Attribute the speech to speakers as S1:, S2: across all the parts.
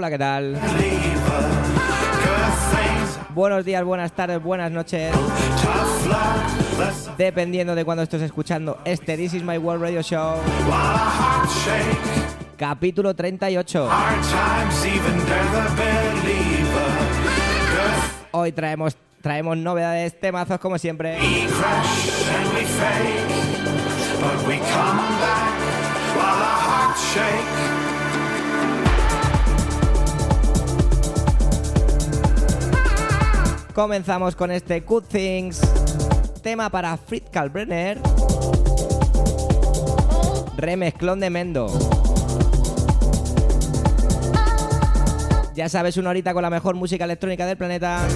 S1: rocks.
S2: ¿qué tal? Buenos días, buenas tardes, buenas noches. Dependiendo de cuando estés escuchando este This Is My World Radio Show. Capítulo 38. Hoy traemos, traemos novedades, temazos como siempre. Comenzamos con este Good Things, tema para Fritz Kalbrenner, remezclón de Mendo. Ya sabes, una horita con la mejor música electrónica del planeta.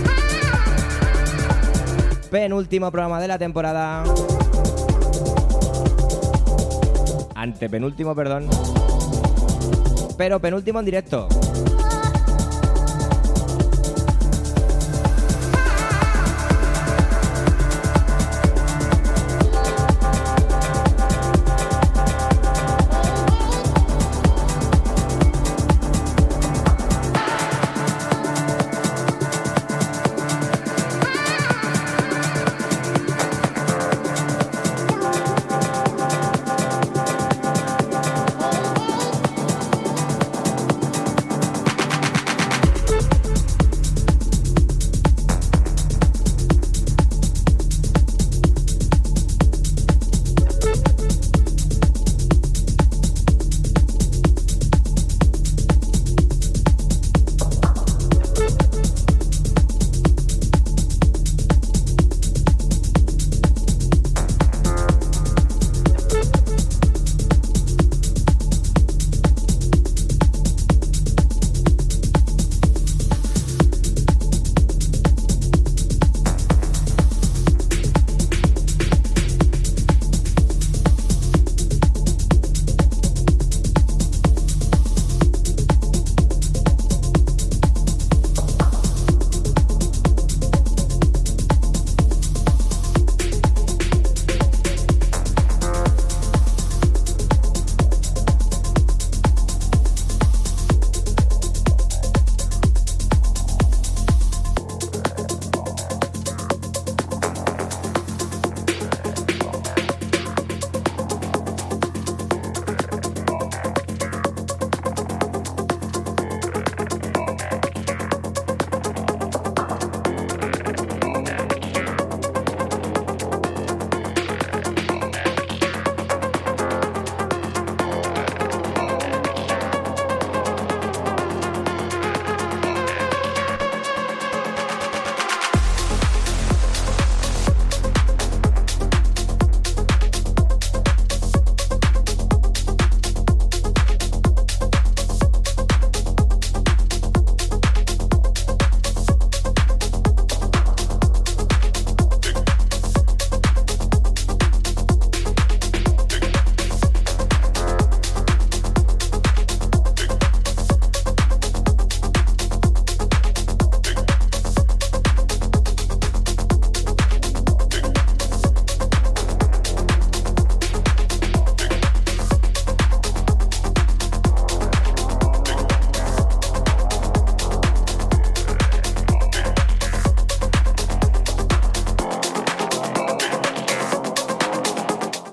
S2: Penúltimo programa de la temporada. Antepenúltimo, perdón. Pero penúltimo en directo.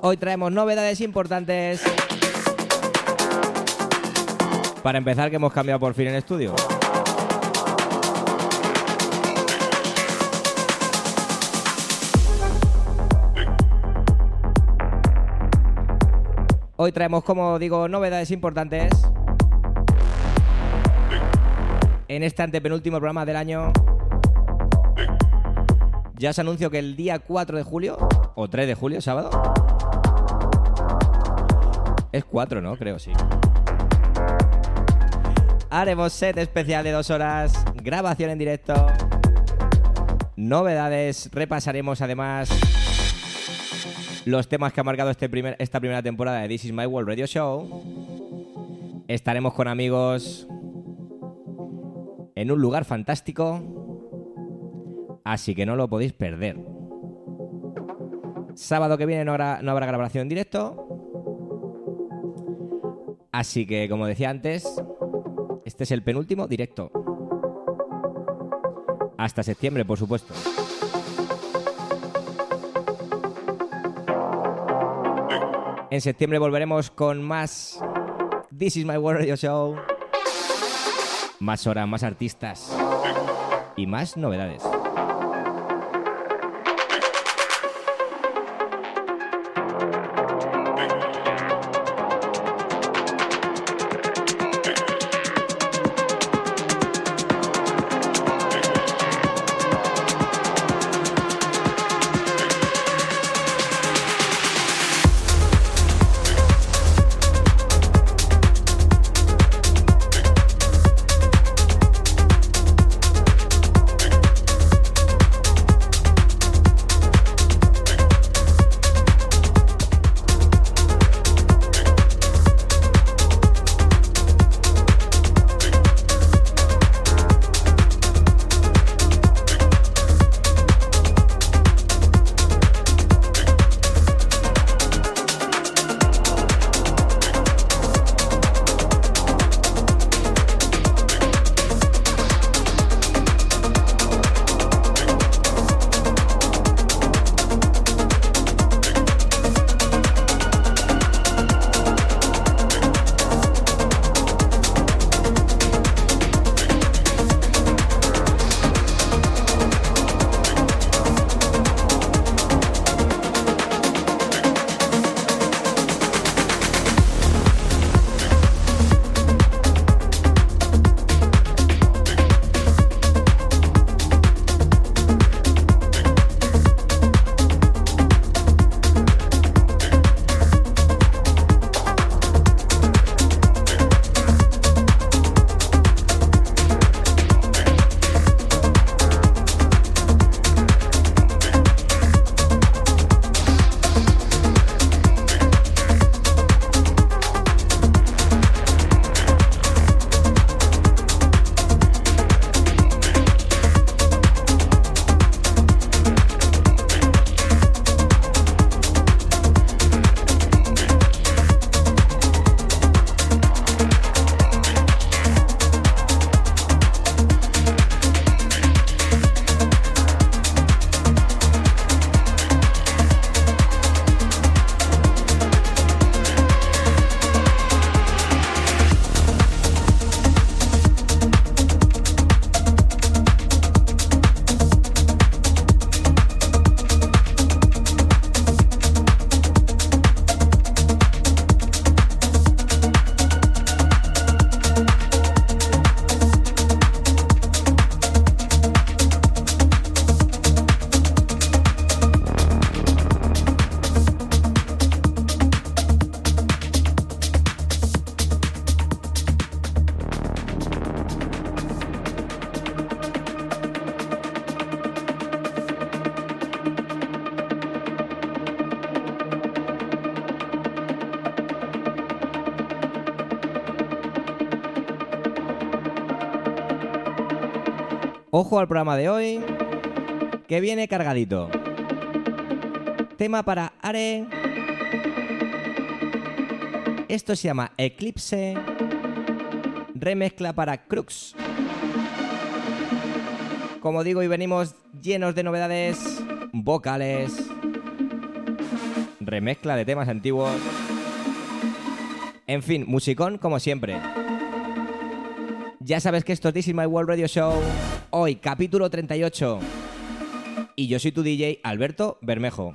S2: Hoy traemos novedades importantes. Para empezar, que hemos cambiado por fin en estudio. Hoy traemos, como digo, novedades importantes. En este antepenúltimo programa del año. Ya se anunció que el día 4 de julio, o 3 de julio, sábado. Es 4, ¿no? Creo, sí. Haremos set especial de dos horas, grabación en directo, novedades, repasaremos además los temas que ha marcado este primer, esta primera temporada de This Is My World Radio Show. Estaremos con amigos en un lugar fantástico, así que no lo podéis perder. Sábado que viene no habrá, no habrá grabación en directo. Así que, como decía antes, este es el penúltimo directo. Hasta septiembre, por supuesto. En septiembre volveremos con más This is my World Show. Más horas, más artistas y más novedades. Al programa de hoy, que viene cargadito. Tema para Are. Esto se llama Eclipse. Remezcla para Crux. Como digo, y venimos llenos de novedades vocales, remezcla de temas antiguos. En fin, musicón como siempre. Ya sabes que esto es This is My World Radio Show. Hoy, capítulo 38. Y yo soy tu DJ, Alberto Bermejo.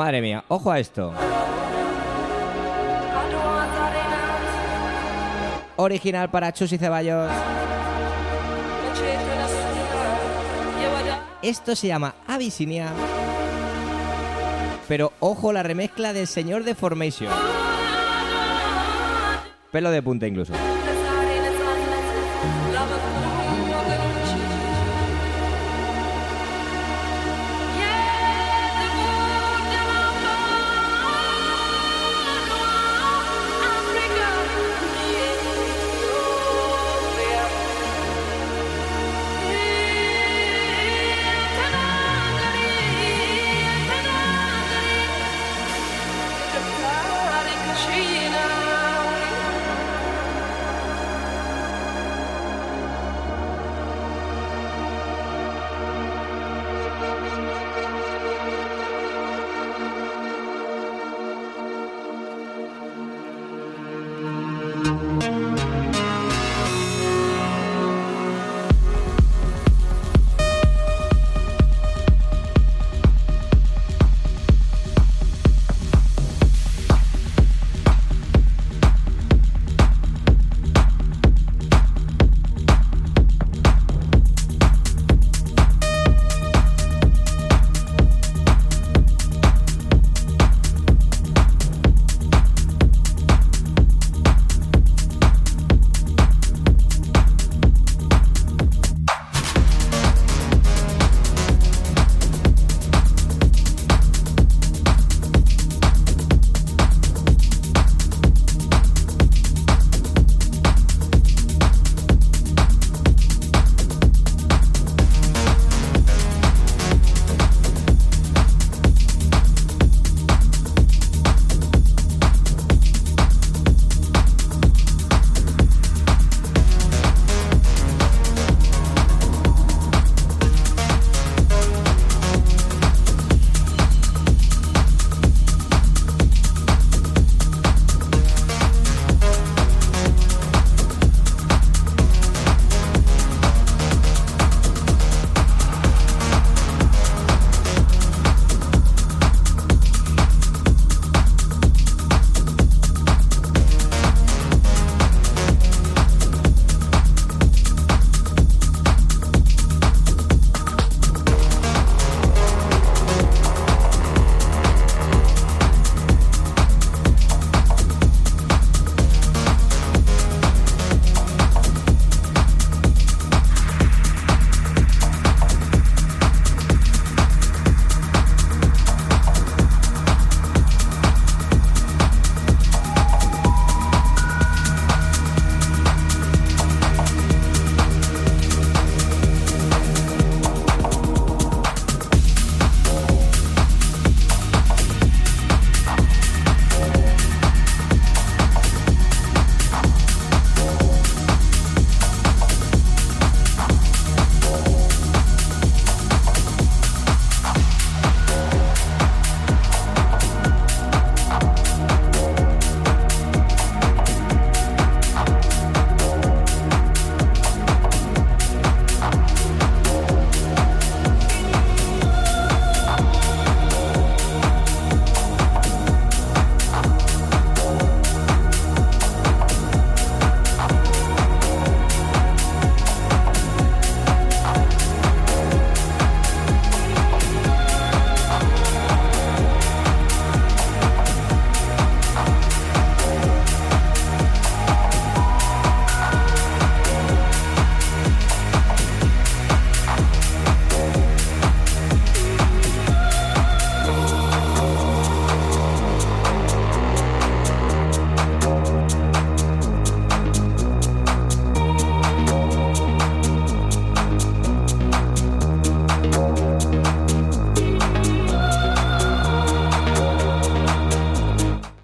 S2: Madre mía, ojo a esto. Original para Chus y Ceballos. Esto se llama Abyssinia. Pero ojo la remezcla del señor de Formation. Pelo de punta incluso.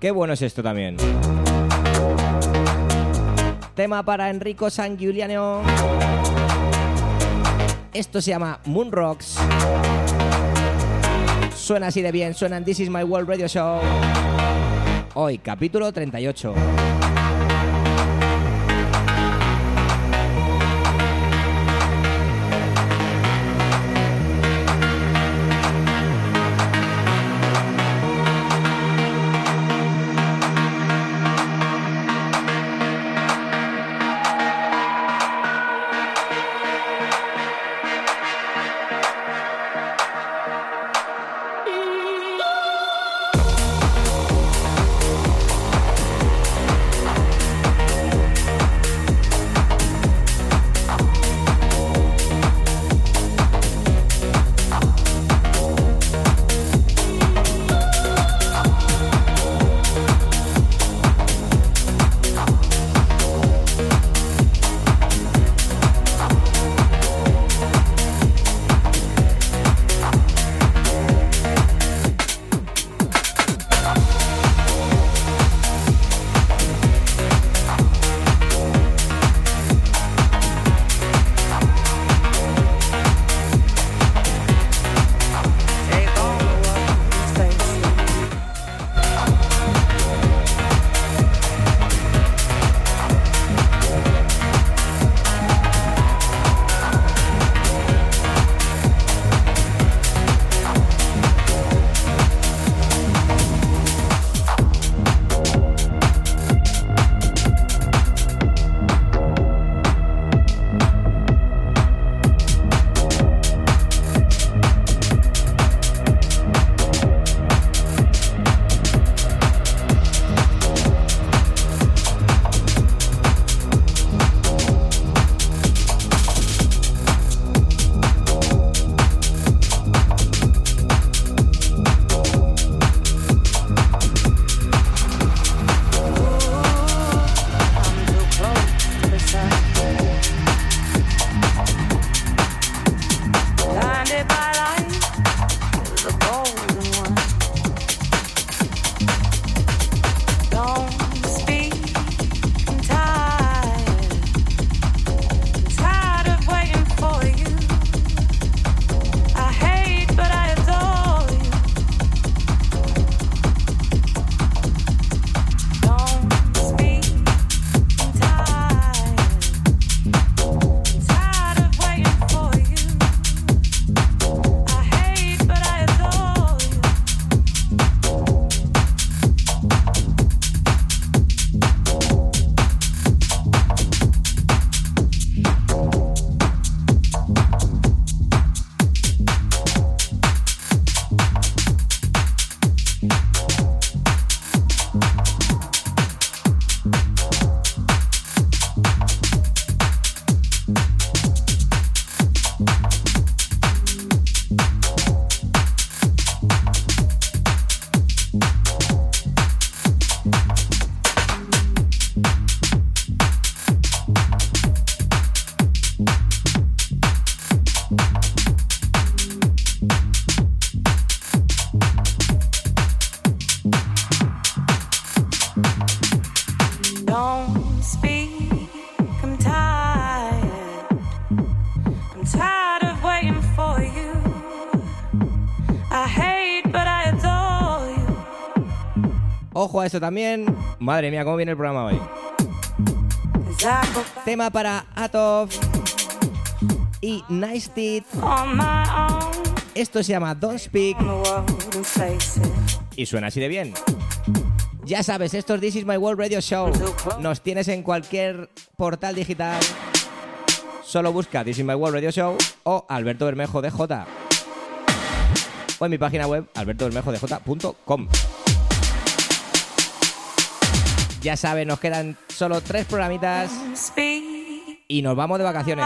S2: Qué bueno es esto también. Tema para Enrico San Giuliano. Esto se llama Moon Rocks. Suena así de bien, suena en This Is My World Radio Show. Hoy, capítulo 38. Esto también. Madre mía, cómo viene el programa hoy. Tema para Atov y Nice Teeth. Esto se llama Don't Speak y suena así de bien. Ya sabes, esto es This Is My World Radio Show. Nos tienes en cualquier portal digital. Solo busca This Is My World Radio Show o Alberto Bermejo DJ. O en mi página web albertobermejodj.com. Ya sabes, nos quedan solo tres programitas y nos vamos de vacaciones.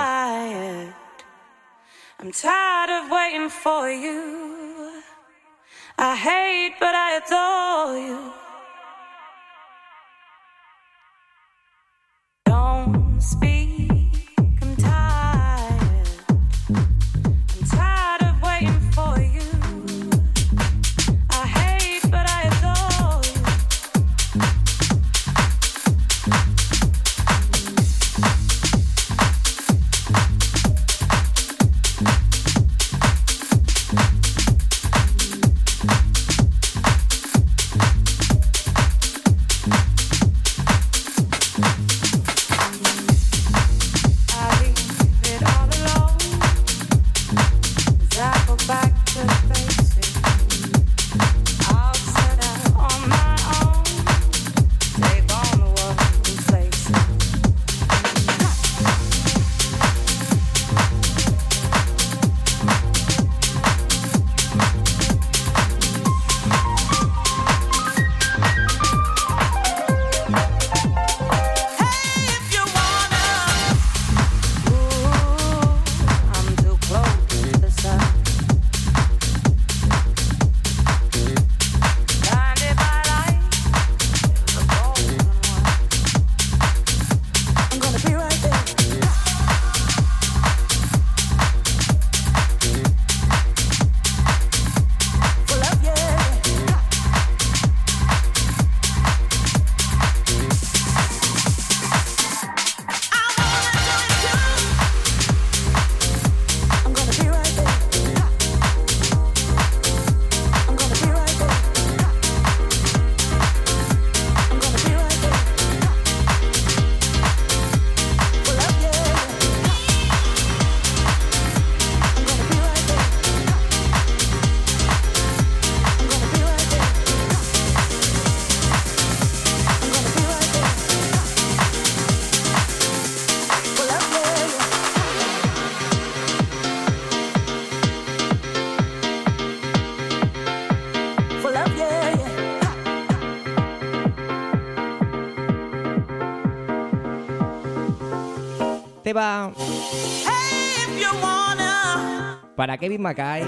S2: Para Kevin Mackay.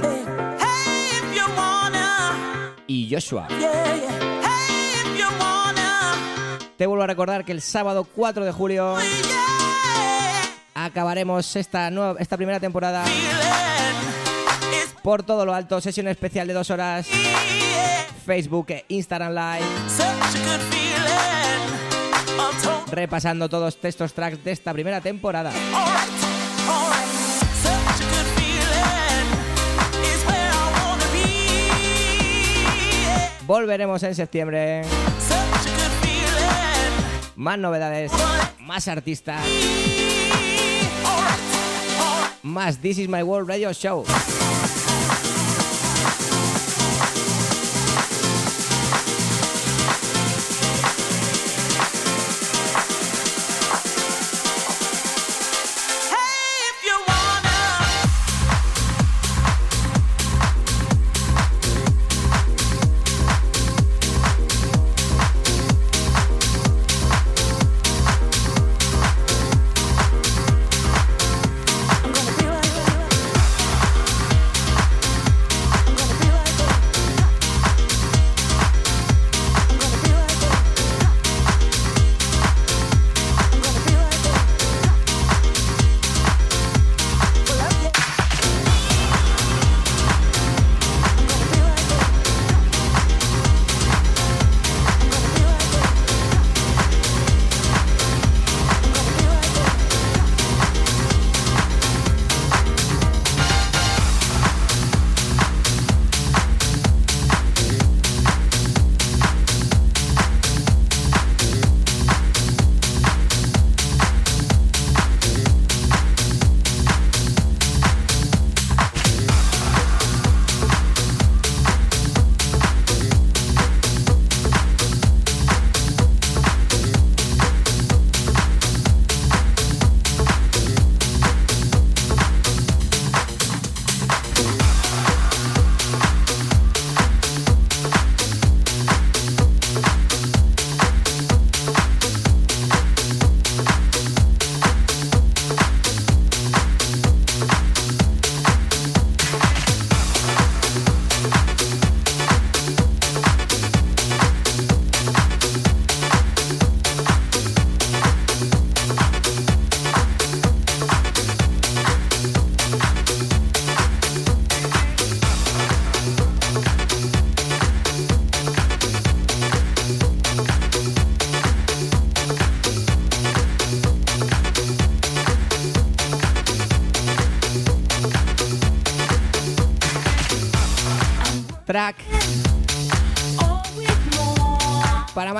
S2: Y Joshua. Te vuelvo a recordar que el sábado 4 de julio acabaremos esta, nueva, esta primera temporada por todo lo alto, sesión especial de dos horas, Facebook e Instagram Live repasando todos estos tracks de esta primera temporada. Volveremos en septiembre. Más novedades, más artistas, más This Is My World Radio Show.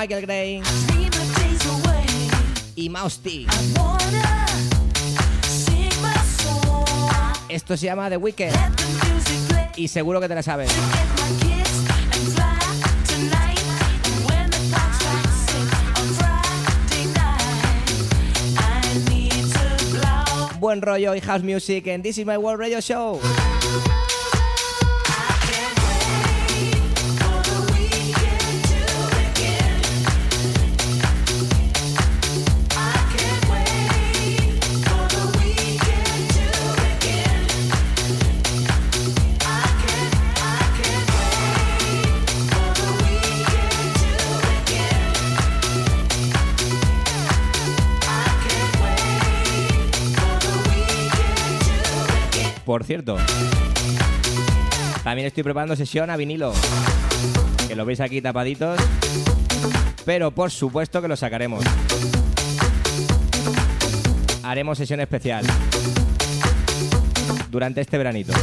S3: Michael Gray y
S4: Mausti.
S3: Esto se llama The
S4: Weekend
S3: y seguro que te la sabes. Buen rollo y house music en This Is My World Radio Show. cierto. También estoy preparando sesión a vinilo, que lo veis aquí tapaditos, pero por supuesto que lo sacaremos. Haremos sesión especial durante este veranito.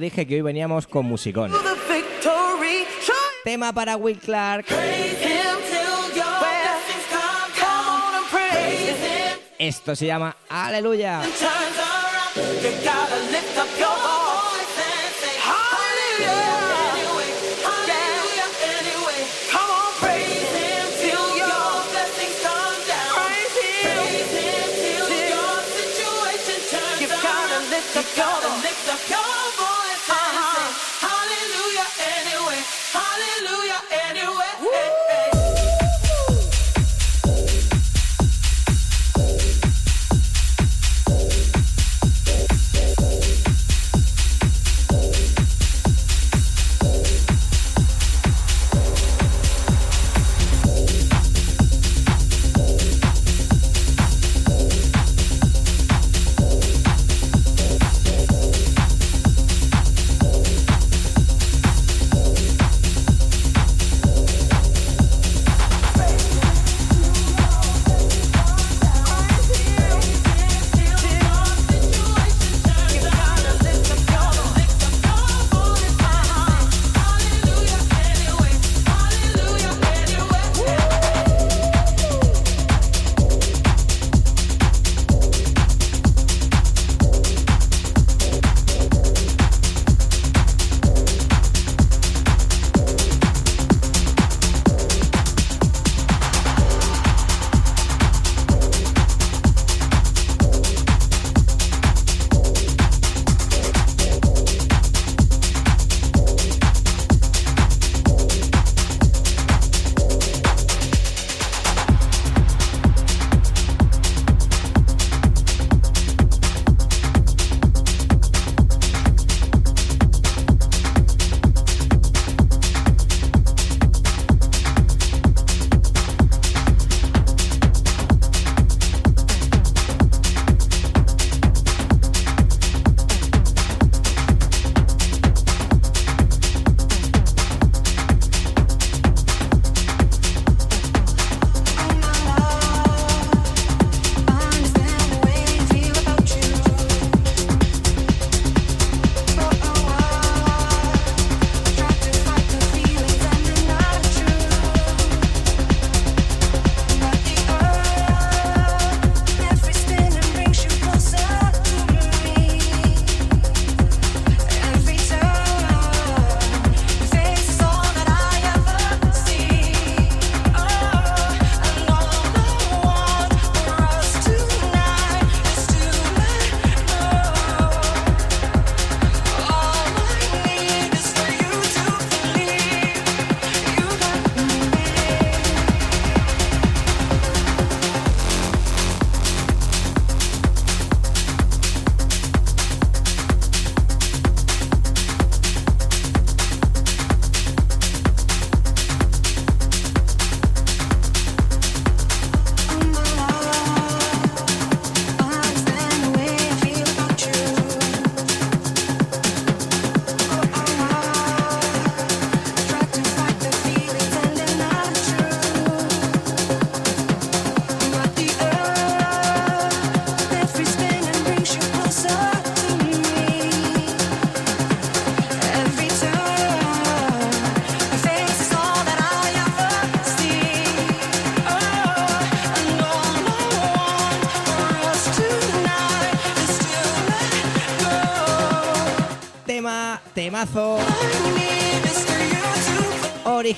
S3: dije que hoy veníamos con musicón. Tema para Will Clark.
S2: Esto se llama Aleluya.
S5: Gotta lift up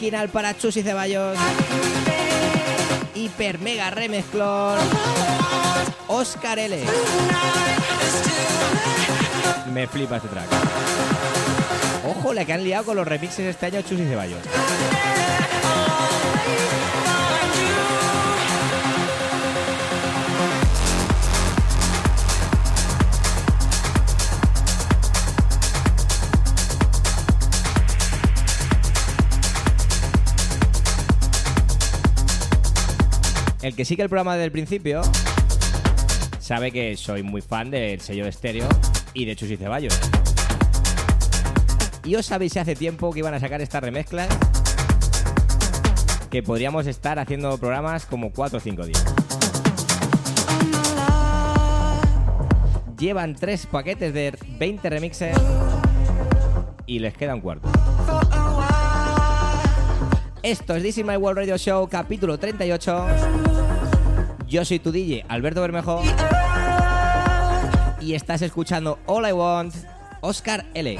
S2: original para Chus y Ceballos. Hiper mega remezclón. Oscar L. Me flipa este track. Ojo, la que han liado con los remixes este año Chus y Ceballos. Que sigue el programa desde el principio sabe que soy muy fan del sello estéreo y de Chus y Ceballos. Y os sabéis hace tiempo que iban a sacar estas remezclas que podríamos estar haciendo programas como 4 o 5 días. Llevan tres paquetes de 20 remixes y les queda un cuarto. Esto es This is My World Radio Show, capítulo 38.
S4: Yo soy tu DJ, Alberto Bermejo. Y estás escuchando All I Want, Oscar L.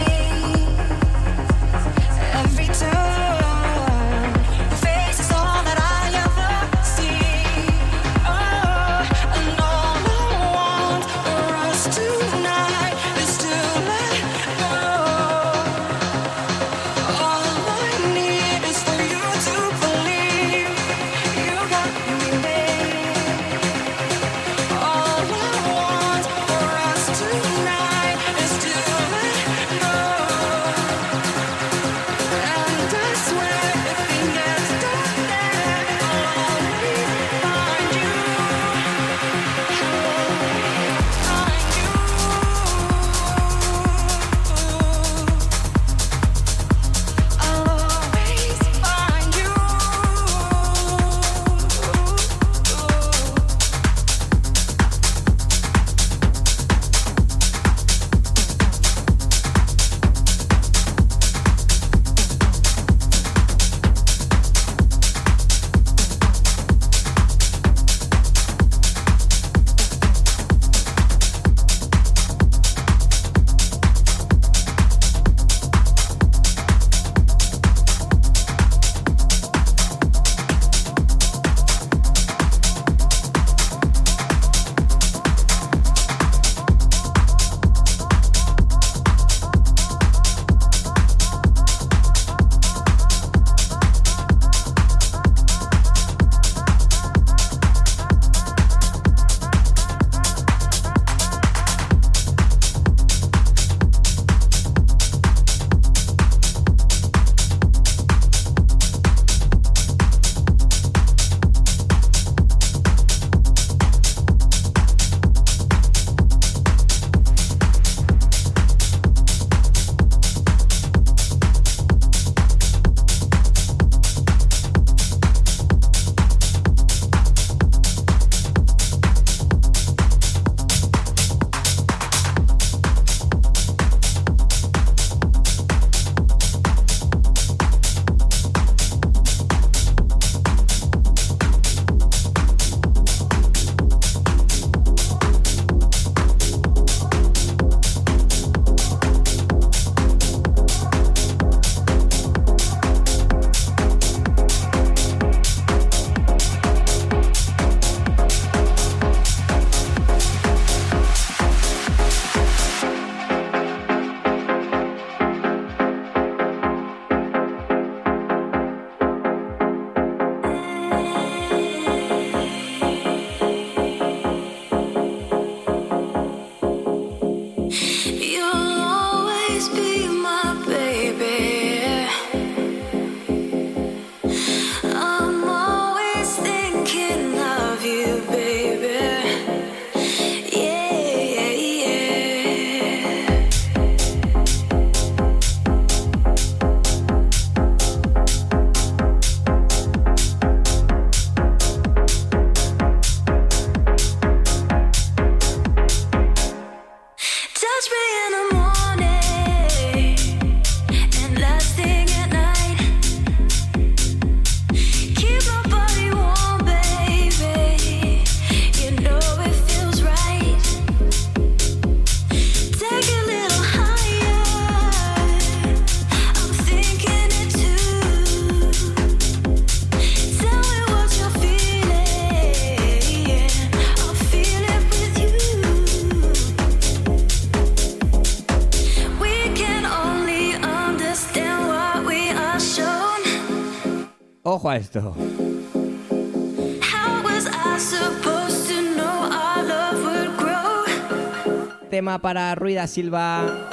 S4: Tema para Ruida Silva.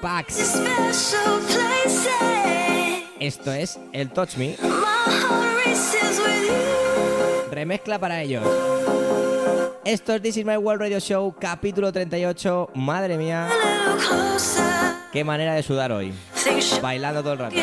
S4: Pax. Esto es el Touch Me. Remezcla para ellos. Esto es This Is My World Radio Show, capítulo 38. Madre mía. Qué manera de sudar hoy. Bailando todo el rato.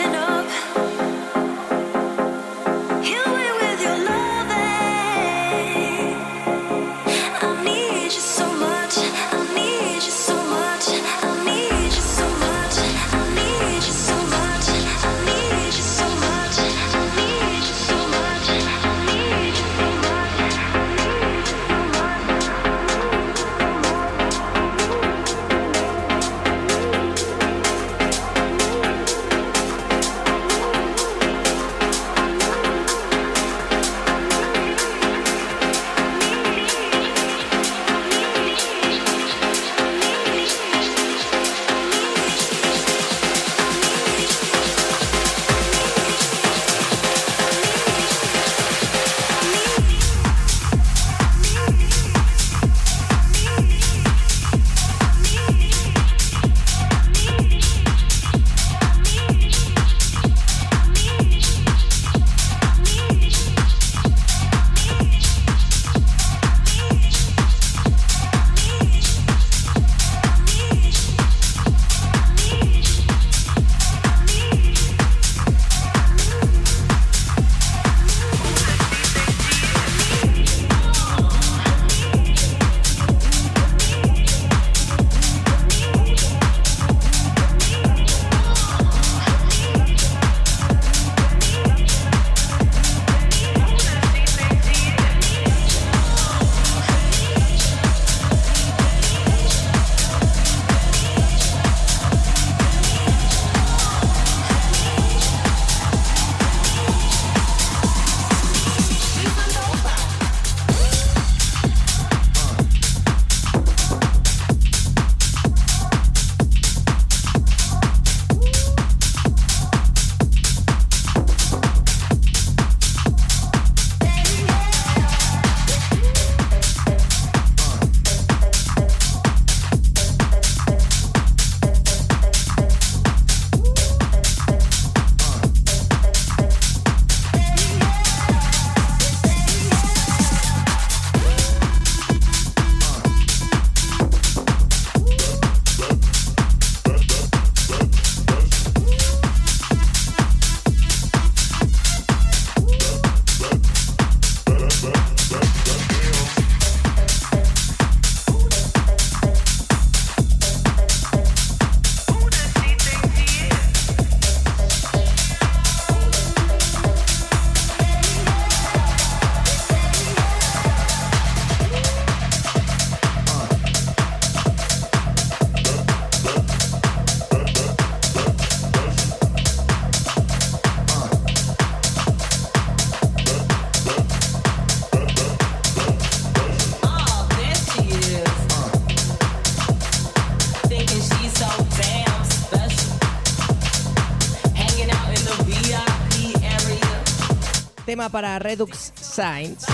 S2: Tema para Redux Science.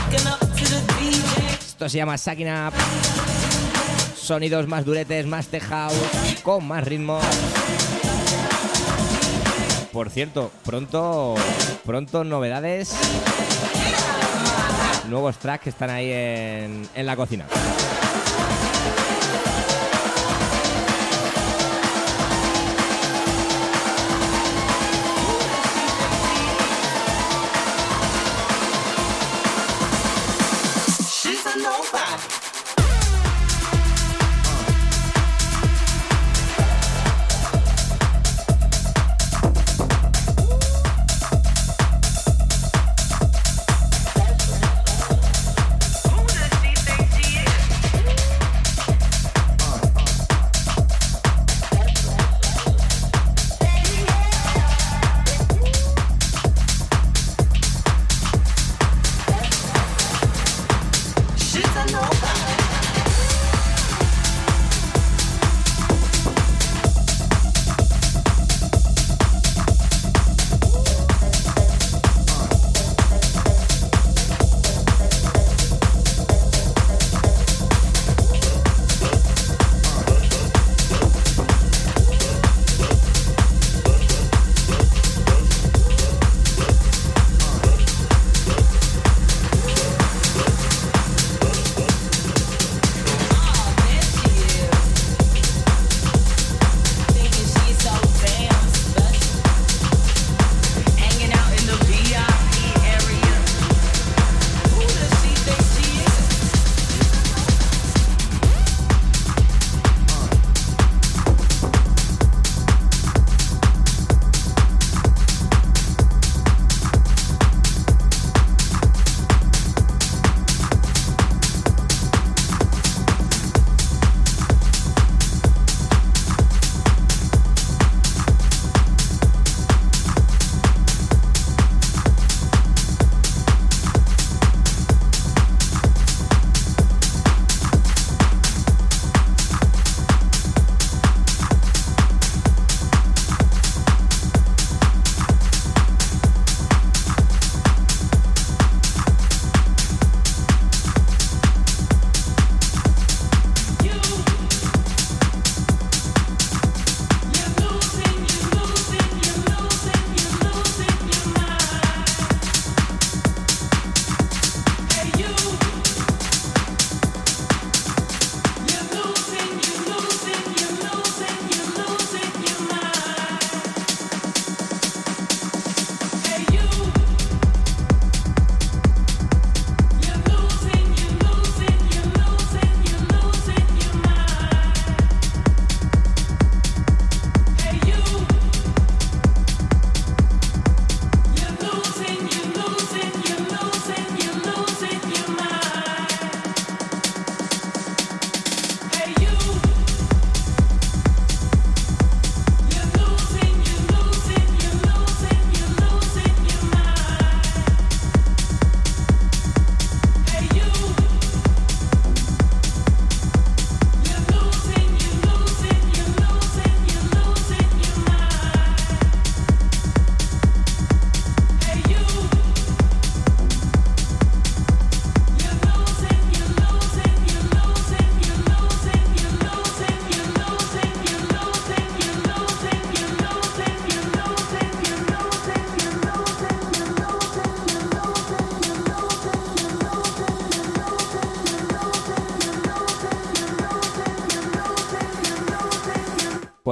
S2: Esto se llama Sucking Up. Sonidos más duretes, más house, con más ritmo. Por cierto, pronto, pronto novedades. Nuevos tracks que están ahí en, en la cocina.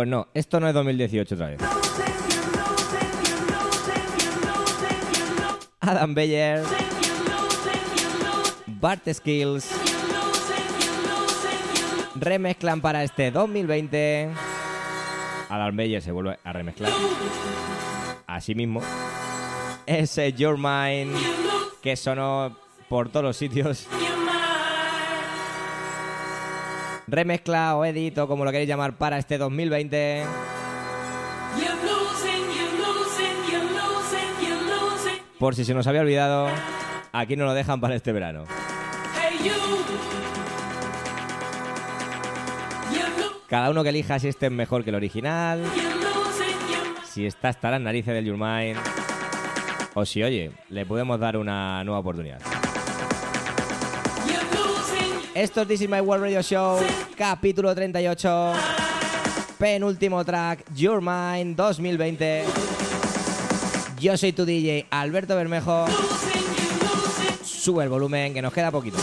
S2: Pues no, esto no es 2018 otra vez. Adam Beyer, Bart Skills, remezclan para este 2020. Adam Beyer se vuelve a remezclar. Así mismo. Ese Your Mind que sonó por todos los sitios. Remezcla o edito, como lo queréis llamar, para este 2020. Por si se nos había olvidado, aquí nos lo dejan para este verano. Cada uno que elija si este es mejor que el original, si está hasta las narices del Your Mind. o si, oye, le podemos dar una nueva oportunidad. Esto es This is My World Radio Show, capítulo 38, penúltimo track, Your Mind 2020. Yo soy tu DJ, Alberto Bermejo. Sube el volumen, que nos queda poquito.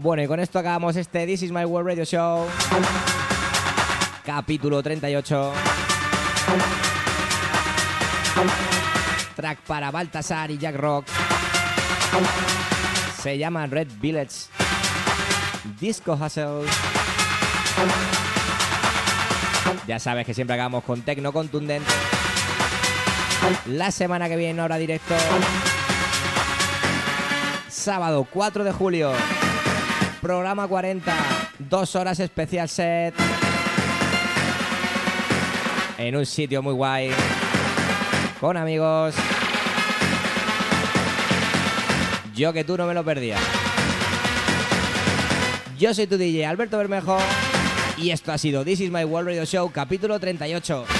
S2: Bueno, y con esto acabamos este This is My World Radio Show. Capítulo 38. Track para Baltasar y Jack Rock. Se llama Red Village. Disco Hustle. Ya sabes que siempre acabamos con tecno contundente. La semana que viene, hora directo. Sábado 4 de julio programa 40, dos horas especial set. En un sitio muy guay. Con amigos. Yo que tú no me lo perdías. Yo soy tu DJ Alberto Bermejo. Y esto ha sido This is My World Radio Show, capítulo 38.